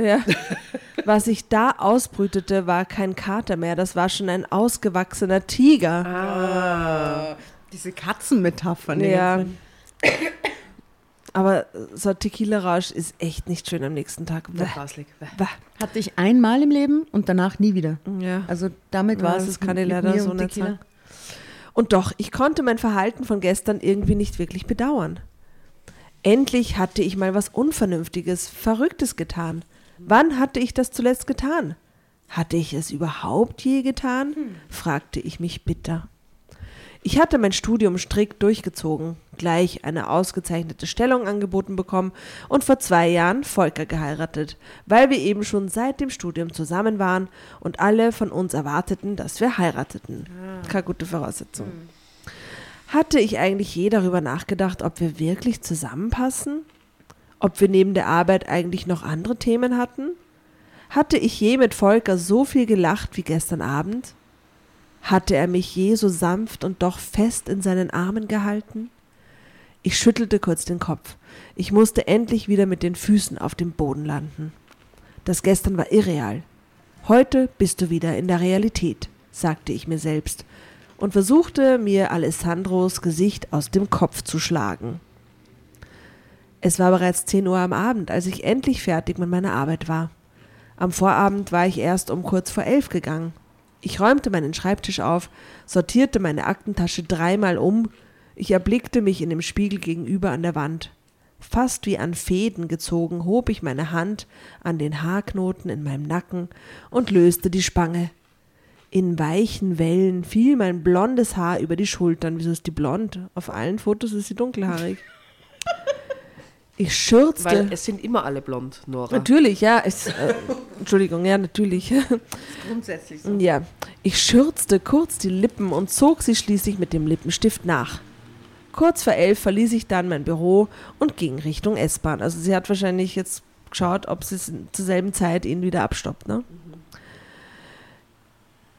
Ja. (laughs) Was ich da ausbrütete, war kein Kater mehr, das war schon ein ausgewachsener Tiger. Ah. Diese Katzenmetaphern. die Ja. (coughs) Aber so ein Tequila-Rausch ist echt nicht schön am nächsten Tag. Bäh. Grauslig. Bäh. Hatte ich einmal im Leben und danach nie wieder. Ja. Also damit war das es. kann ich mit leider so nicht sagen. Und doch, ich konnte mein Verhalten von gestern irgendwie nicht wirklich bedauern. Endlich hatte ich mal was Unvernünftiges, Verrücktes getan. Wann hatte ich das zuletzt getan? Hatte ich es überhaupt je getan? fragte ich mich bitter. Ich hatte mein Studium strikt durchgezogen, gleich eine ausgezeichnete Stellung angeboten bekommen und vor zwei Jahren Volker geheiratet, weil wir eben schon seit dem Studium zusammen waren und alle von uns erwarteten, dass wir heirateten. Keine gute Voraussetzung. Hatte ich eigentlich je darüber nachgedacht, ob wir wirklich zusammenpassen? Ob wir neben der Arbeit eigentlich noch andere Themen hatten? Hatte ich je mit Volker so viel gelacht wie gestern Abend? Hatte er mich je so sanft und doch fest in seinen Armen gehalten? Ich schüttelte kurz den Kopf. Ich musste endlich wieder mit den Füßen auf dem Boden landen. Das gestern war irreal. Heute bist du wieder in der Realität, sagte ich mir selbst und versuchte mir Alessandros Gesicht aus dem Kopf zu schlagen. Es war bereits 10 Uhr am Abend, als ich endlich fertig mit meiner Arbeit war. Am Vorabend war ich erst um kurz vor elf gegangen. Ich räumte meinen Schreibtisch auf, sortierte meine Aktentasche dreimal um, ich erblickte mich in dem Spiegel gegenüber an der Wand. Fast wie an Fäden gezogen, hob ich meine Hand an den Haarknoten in meinem Nacken und löste die Spange. In weichen Wellen fiel mein blondes Haar über die Schultern. Wieso ist die blond? Auf allen Fotos ist sie dunkelhaarig. (laughs) Ich schürzte. Weil es sind immer alle blond, Nora. Natürlich, ja. Es, äh, Entschuldigung, ja, natürlich. (laughs) Grundsätzlich so. ja. Ich schürzte kurz die Lippen und zog sie schließlich mit dem Lippenstift nach. Kurz vor elf verließ ich dann mein Büro und ging Richtung S-Bahn. Also sie hat wahrscheinlich jetzt geschaut, ob sie es zur selben Zeit ihn wieder abstoppt, ne?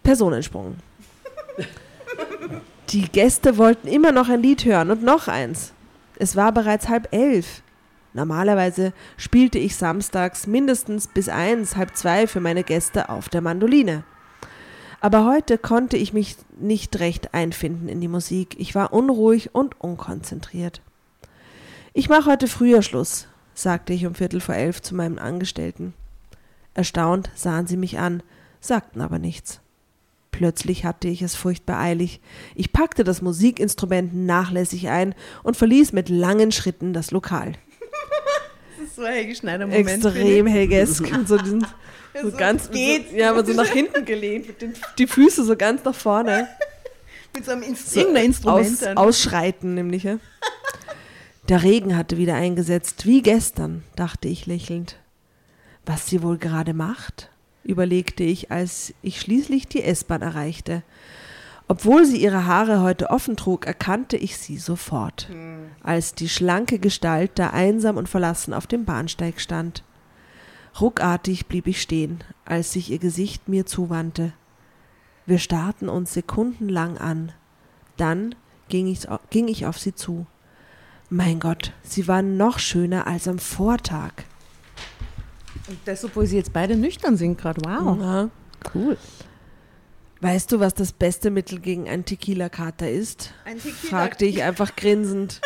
Personensprung. Die Gäste wollten immer noch ein Lied hören und noch eins. Es war bereits halb elf. Normalerweise spielte ich samstags mindestens bis eins, halb zwei für meine Gäste auf der Mandoline. Aber heute konnte ich mich nicht recht einfinden in die Musik. Ich war unruhig und unkonzentriert. Ich mache heute früher Schluss, sagte ich um Viertel vor elf zu meinem Angestellten. Erstaunt sahen sie mich an, sagten aber nichts. Plötzlich hatte ich es furchtbar eilig. Ich packte das Musikinstrument nachlässig ein und verließ mit langen Schritten das Lokal. Das ist so ein Helge Schneider-Moment. Extrem helgesk. (laughs) So, diesen, so so ganz geht. So, ja, aber so nach hinten gelehnt, mit den, die Füße so ganz nach vorne. (laughs) Mit so einem Inst irgendein Instrument. Aus, ausschreiten, nämlich. Ja. Der Regen hatte wieder eingesetzt, wie gestern, dachte ich lächelnd. Was sie wohl gerade macht, überlegte ich, als ich schließlich die S-Bahn erreichte. Obwohl sie ihre Haare heute offen trug, erkannte ich sie sofort, als die schlanke Gestalt da einsam und verlassen auf dem Bahnsteig stand. Ruckartig blieb ich stehen, als sich ihr Gesicht mir zuwandte. Wir starrten uns sekundenlang an. Dann ging ich, ging ich auf sie zu. Mein Gott, sie war noch schöner als am Vortag. Und das, obwohl sie jetzt beide nüchtern sind gerade. Wow. Ja. Cool. Weißt du, was das beste Mittel gegen einen Tequila-Kater ist? Ein Tequila- fragte ich einfach grinsend.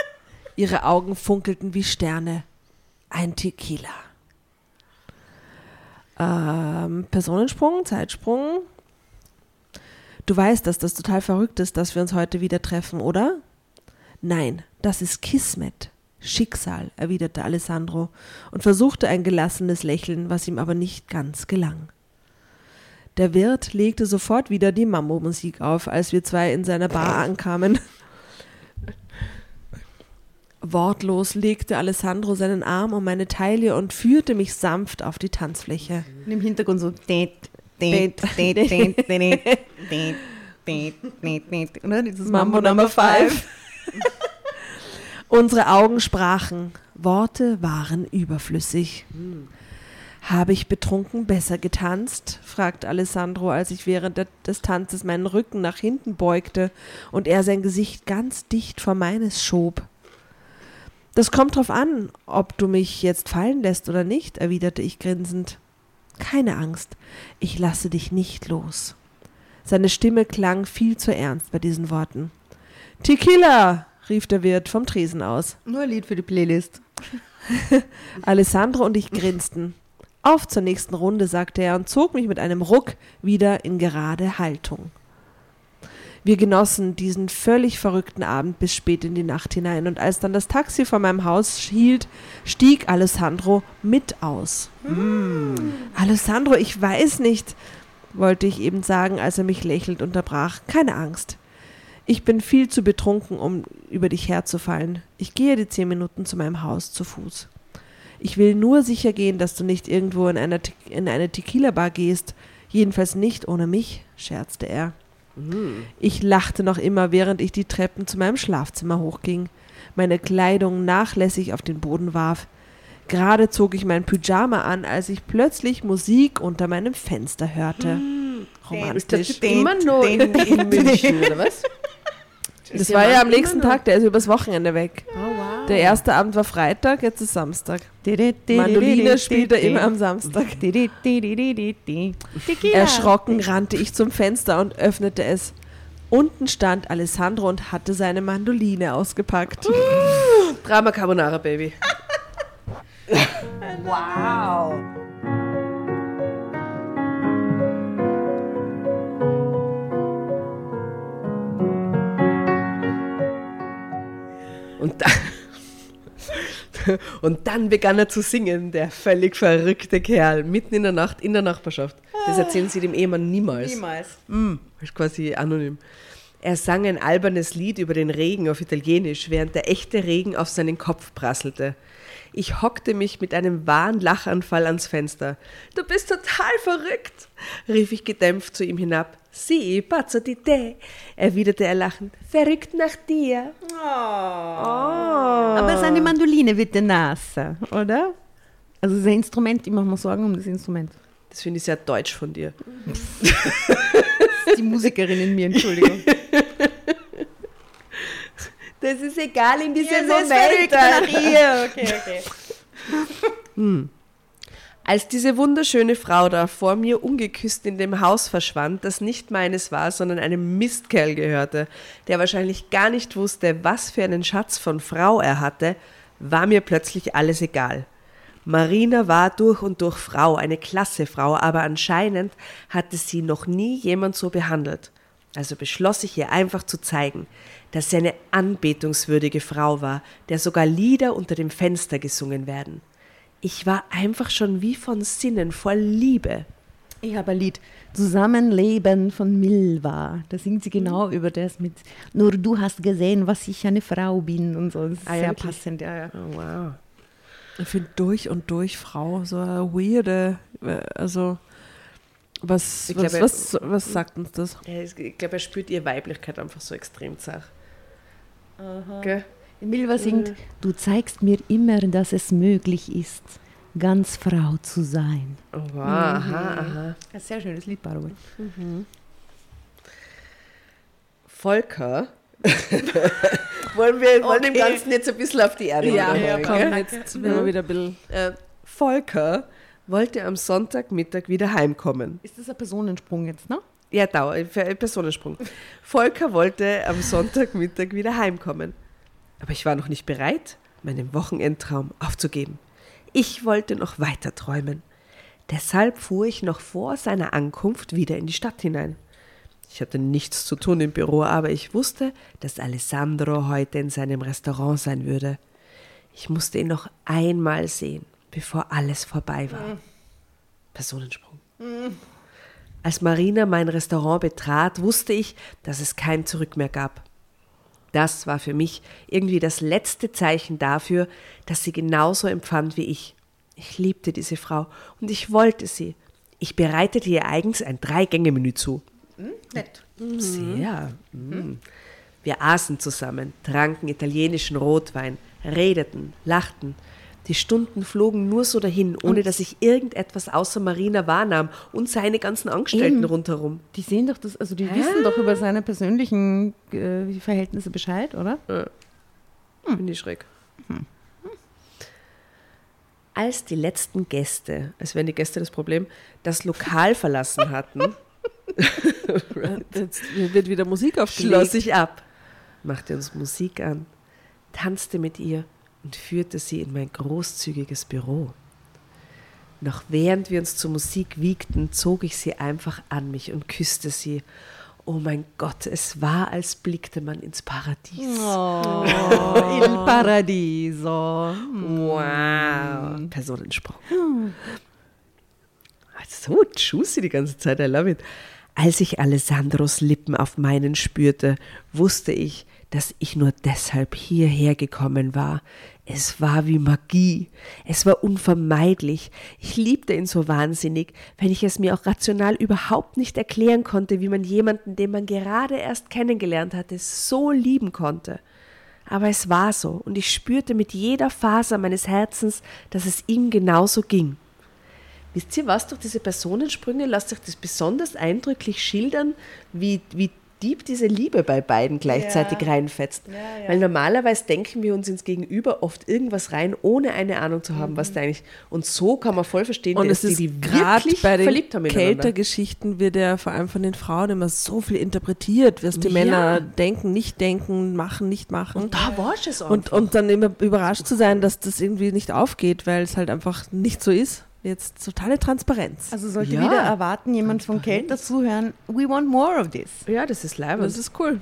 Ihre Augen funkelten wie Sterne. Ein Tequila. Ähm, Personensprung, Zeitsprung. Du weißt, dass das total verrückt ist, dass wir uns heute wieder treffen, oder? Nein, das ist Kismet. Schicksal, erwiderte Alessandro und versuchte ein gelassenes Lächeln, was ihm aber nicht ganz gelang. Der Wirt legte sofort wieder die Mambo-Musik auf, als wir zwei in seiner Bar (laughs) ankamen. Wortlos legte Alessandro seinen Arm um meine Taille und führte mich sanft auf die Tanzfläche. Und im Hintergrund so. Mambo Number 5. Unsere Augen sprachen, Worte waren überflüssig. Habe ich betrunken besser getanzt? fragt Alessandro, als ich während de- des Tanzes meinen Rücken nach hinten beugte und er sein Gesicht ganz dicht vor meines schob. Das kommt drauf an, ob du mich jetzt fallen lässt oder nicht, erwiderte ich grinsend. Keine Angst, ich lasse dich nicht los. Seine Stimme klang viel zu ernst bei diesen Worten. Tequila! Rief der Wirt vom Tresen aus. Nur ein Lied für die Playlist. (laughs) Alessandro und ich grinsten. Auf zur nächsten Runde, sagte er und zog mich mit einem Ruck wieder in gerade Haltung. Wir genossen diesen völlig verrückten Abend bis spät in die Nacht hinein, und als dann das Taxi vor meinem Haus hielt, stieg Alessandro mit aus. Alessandro, ich weiß nicht, wollte ich eben sagen, als er mich lächelnd unterbrach. Keine Angst. Ich bin viel zu betrunken, um über dich herzufallen. Ich gehe die zehn Minuten zu meinem Haus zu Fuß. Ich will nur sicher gehen, dass du nicht irgendwo in, einer Te in eine Tequila-Bar gehst. Jedenfalls nicht ohne mich, scherzte er. Ich lachte noch immer, während ich die Treppen zu meinem Schlafzimmer hochging, meine Kleidung nachlässig auf den Boden warf. Gerade zog ich mein Pyjama an, als ich plötzlich Musik unter meinem Fenster hörte. Romantisch. Immer noch (laughs) in, in München, oder was? Das war ja am nächsten Tag, der ist übers Wochenende weg. Oh, wow. Der erste Abend war Freitag, jetzt ist Samstag. Mandoline spielt er immer am Samstag. (laughs) Erschrocken rannte ich zum Fenster und öffnete es. Unten stand Alessandro und hatte seine Mandoline ausgepackt. Drama Carbonara, Baby. (laughs) Wow. Und dann, (laughs) und dann begann er zu singen, der völlig verrückte Kerl, mitten in der Nacht in der Nachbarschaft. Das erzählen sie dem Ehemann niemals. Niemals. Mm, ist quasi anonym. Er sang ein albernes Lied über den Regen auf Italienisch, während der echte Regen auf seinen Kopf prasselte. Ich hockte mich mit einem wahren Lachanfall ans Fenster. Du bist total verrückt, rief ich gedämpft zu ihm hinab. Si, pazzo di te, erwiderte er lachend. Verrückt nach dir. Aber seine Mandoline wird der Nase, oder? Also sein Instrument, ich mache mir Sorgen um das Instrument. Das finde ich sehr deutsch von dir. (laughs) Die Musikerin in mir, Entschuldigung. (laughs) Das ist egal in diesem seid verrückt nach ihr. Okay, okay. Als diese wunderschöne Frau da vor mir ungeküsst in dem Haus verschwand, das nicht meines war, sondern einem Mistkerl gehörte, der wahrscheinlich gar nicht wusste, was für einen Schatz von Frau er hatte, war mir plötzlich alles egal. Marina war durch und durch Frau, eine klasse Frau, aber anscheinend hatte sie noch nie jemand so behandelt. Also beschloss ich ihr einfach zu zeigen, dass sie eine anbetungswürdige Frau war, der sogar Lieder unter dem Fenster gesungen werden. Ich war einfach schon wie von Sinnen voll Liebe. Ich habe ein Lied, Zusammenleben von Milva. Da singt sie genau über das mit Nur du hast gesehen, was ich eine Frau bin und so. Das ist Ah ja, sehr wirklich? passend, ja, ja. Oh, wow. Ich finde durch und durch Frau so eine weirde, äh, also was, Ich was, glaube, was, was sagt uns das? Ich glaube, er spürt ihre Weiblichkeit einfach so extrem zart. Gell? Milva singt, du zeigst mir immer, dass es möglich ist, ganz Frau zu sein. Oh, wow, aha, aha. Ein sehr schönes Lied, Barbara. Volker. (laughs) wollen wir wollen dem Okay. Ganzen jetzt ein bisschen auf die Erde wiederholen, komm, gell? jetzt werden wir wieder ein bisschen. Äh, Volker wollte am Sonntagmittag wieder heimkommen. Ist das ein Personensprung jetzt, ne? Ja, Dauer, für einen Personensprung. Volker wollte am Sonntagmittag wieder heimkommen. Aber ich war noch nicht bereit, meinen Wochenendtraum aufzugeben. Ich wollte noch weiter träumen. Deshalb fuhr ich noch vor seiner Ankunft wieder in die Stadt hinein. Ich hatte nichts zu tun im Büro, aber ich wusste, dass Alessandro heute in seinem Restaurant sein würde. Ich musste ihn noch einmal sehen, bevor alles vorbei war. Personensprung. Als Marina mein Restaurant betrat, wusste ich, dass es kein Zurück mehr gab. Das war für mich irgendwie das letzte Zeichen dafür, dass sie genauso empfand wie ich. Ich liebte diese Frau und ich wollte sie. Ich bereitete ihr eigens ein Drei-Gänge-Menü zu. Hm, nett. Sehr. Mhm. Wir aßen zusammen, tranken italienischen Rotwein, redeten, lachten. Die Stunden flogen nur so dahin, ohne dass ich irgendetwas außer Marina wahrnahm und seine ganzen Angestellten Eben. rundherum. Die sehen doch das, also die wissen doch über seine persönlichen äh, Verhältnisse Bescheid, oder? Finde ich schräg. Als die letzten Gäste, als wären die Gäste das Problem, das Lokal verlassen hatten, (laughs) (laughs) Jetzt wird wieder Musik schloss aufgelegt. ich ab, machte uns Musik an, tanzte mit ihr und führte sie in mein großzügiges Büro. Noch während wir uns zur Musik wiegten, zog ich sie einfach an mich und küsste sie. Oh mein Gott, es war, als blickte man ins Paradies. Oh, il Paradiso. Wow. Personensprung. So juicy die ganze Zeit, I love it. Als ich Alessandros Lippen auf meinen spürte, wusste ich, dass ich nur deshalb hierher gekommen war. Es war wie Magie. Es war unvermeidlich. Ich liebte ihn so wahnsinnig, wenn ich es mir auch rational überhaupt nicht erklären konnte, wie man jemanden, den man gerade erst kennengelernt hatte, so lieben konnte. Aber es war so, und ich spürte mit jeder Faser meines Herzens, dass es ihm genauso ging. Wisst ihr was, durch diese Personensprünge lasst sich das besonders eindrücklich schildern, wie, wie deep diese Liebe bei beiden gleichzeitig reinfetzt. Weil normalerweise denken wir uns ins Gegenüber oft irgendwas rein, ohne eine Ahnung zu haben, was da eigentlich. Und so kann man voll verstehen, Und dass es die, ist die gerade wirklich bei den verliebt haben. Kältergeschichten wird ja vor allem von den Frauen immer so viel interpretiert, was die Ja. Männer denken, nicht denken, machen, nicht machen. Da war es auch. Und, und dann immer überrascht zu sein, dass das irgendwie nicht aufgeht, weil es halt einfach nicht so ist. Jetzt totale Transparenz. Also sollte Ja. wieder erwarten, jemand von Kelter zuhören, we want more of this. ja, das ist leibend. das ist cool.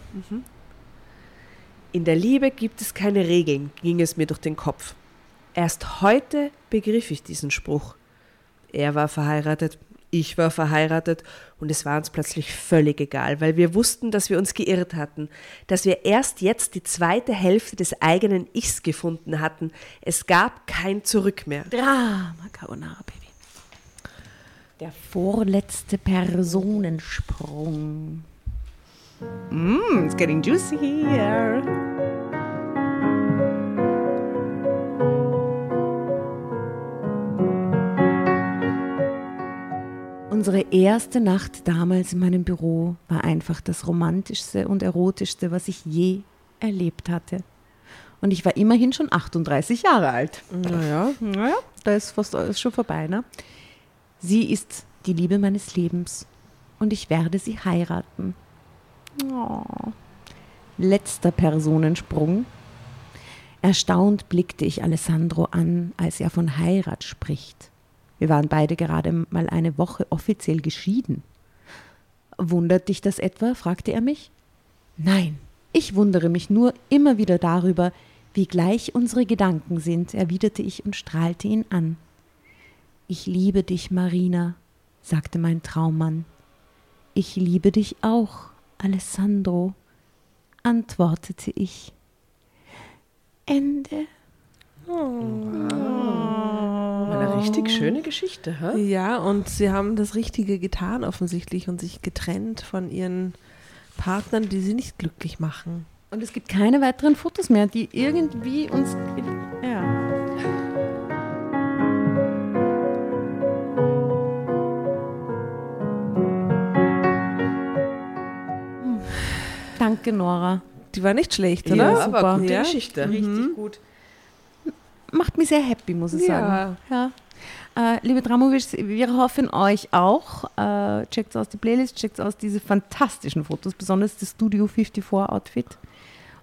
In der Liebe gibt es keine Regeln, ging es mir durch den Kopf. Erst heute begriff ich diesen Spruch. Er war verheiratet, ich war verheiratet und es war uns plötzlich völlig egal, weil wir wussten, dass wir uns geirrt hatten, dass wir erst jetzt die zweite Hälfte des eigenen Ichs gefunden hatten. Es gab kein Zurück mehr. Drama Carbonara, Baby. Der vorletzte Personensprung. Mm, it's getting juicy here. Unsere erste Nacht damals in meinem Büro war einfach das romantischste und erotischste, was ich je erlebt hatte. Und ich war immerhin schon 38 Jahre alt. Naja, Naja, da ist fast alles schon vorbei, ne? Sie ist die Liebe meines Lebens und ich werde sie heiraten. Oh. Letzter Personensprung. Erstaunt blickte ich Alessandro an, als er von Heirat spricht. Wir waren beide gerade mal eine Woche offiziell geschieden. Wundert dich das etwa? fragte er mich. Nein, ich wundere mich nur immer wieder darüber, wie gleich unsere Gedanken sind, erwiderte ich und strahlte ihn an. Ich liebe dich, Marina, sagte mein Traummann. Ich liebe dich auch, Alessandro, antwortete ich. Ende. Eine richtig schöne Geschichte, hä? ja, und sie haben das Richtige getan offensichtlich und sich getrennt von ihren Partnern, die sie nicht glücklich machen. Und es gibt keine weiteren Fotos mehr, die irgendwie uns. Ja. Danke, Nora. Die war nicht schlecht, oder? Ja, Super. aber gute Ja. Geschichte. Richtig gut. Macht mich sehr happy, muss ich Ja. sagen. Ja. Äh, liebe Dramovic, wir hoffen euch auch. Äh, checkt aus die Playlist, checkt aus diese fantastischen Fotos, besonders das Studio 54 Outfit.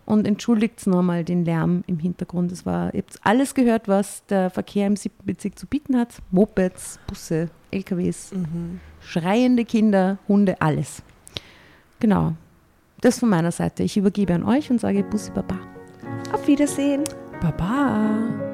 Und entschuldigt nochmal den Lärm im Hintergrund. Es war, ihr habt alles gehört, was der Verkehr im siebten Bezirk zu bieten hat. Mopeds, Busse, LKWs, schreiende Kinder, Hunde, alles. Genau. Das von meiner Seite. Ich übergebe an euch und sage Bussi Baba. Auf Wiedersehen. Baba.